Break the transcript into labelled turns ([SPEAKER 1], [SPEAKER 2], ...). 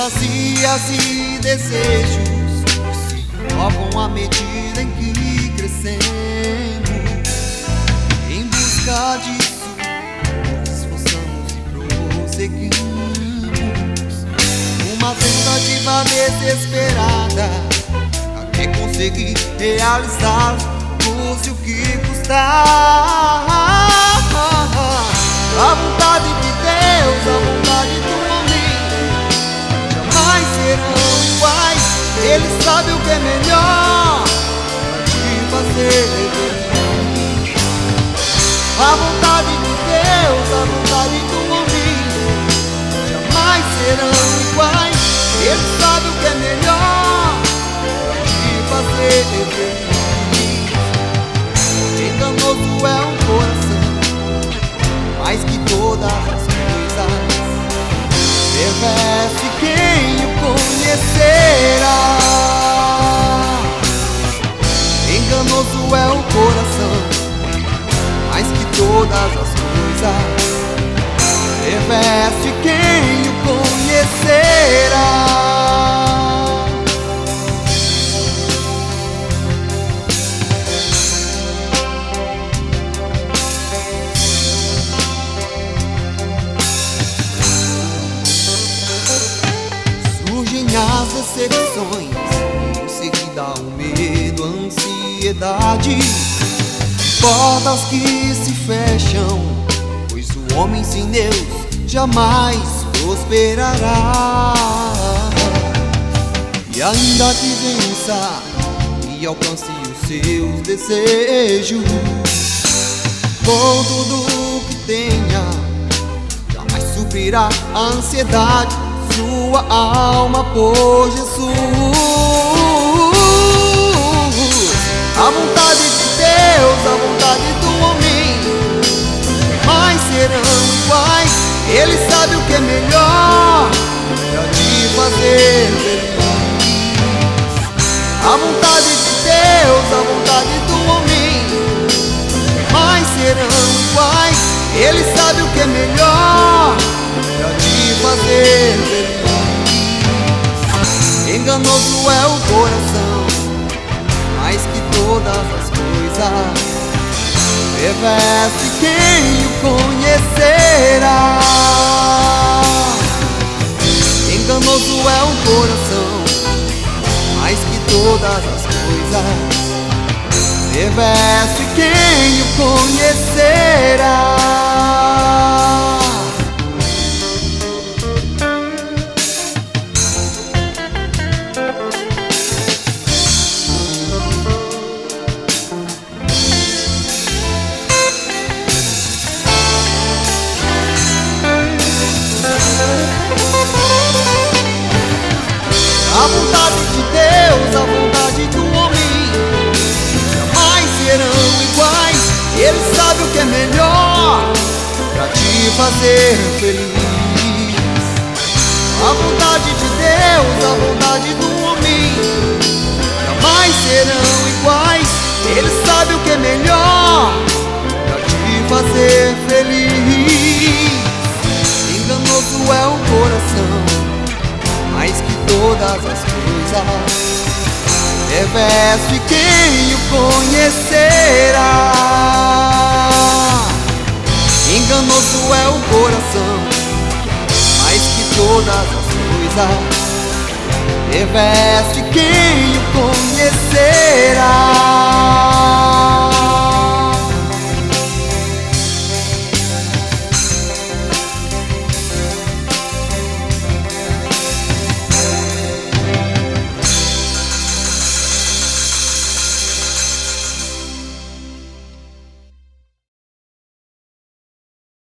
[SPEAKER 1] alegrias e desejos se à medida em que crescemos. Em busca disso, nos esforçamos e prosseguimos. Uma tentativa desesperada até conseguir realizar, custe Ele sabe o que é melhor te fazer feliz. A vontade de Deus, a vontade do homem jamais serão iguais. Ele sabe o que é melhor te fazer feliz. Enganoso é um coração mais que todas as coisas. Reveste quem o conhecerá. Coração, mais que todas as coisas. Reveste quem o conhecerá. Surgem as decepções, em seguida a Portas que se fecham, pois o homem sem Deus jamais prosperará. E ainda que vença e alcance os seus desejos, com tudo que tenha jamais suprirá a ansiedade sua alma por Jesus. A vontade de Deus, a vontade do homem, mas serão iguais. Ele sabe o que é melhor pra te fazer feliz. A vontade de Deus, a vontade do homem, mas serão iguais. Ele sabe o que é melhor pra te fazer feliz. Enganoso é o coração, todas as coisas. Reveste quem o conhecerá. Enganoso é o coração, mais que todas as coisas. Reveste quem o conhecerá. Ele sabe o que é melhor pra te fazer feliz. A vontade de Deus, a vontade do homem jamais serão iguais. Ele sabe o que é melhor pra te fazer feliz. Enganoso é o coração mais que todas as coisas. Reveste quem o conhecerá. Enganoso é o coração, mais que todas as coisas. Reveste quem o conhecerá.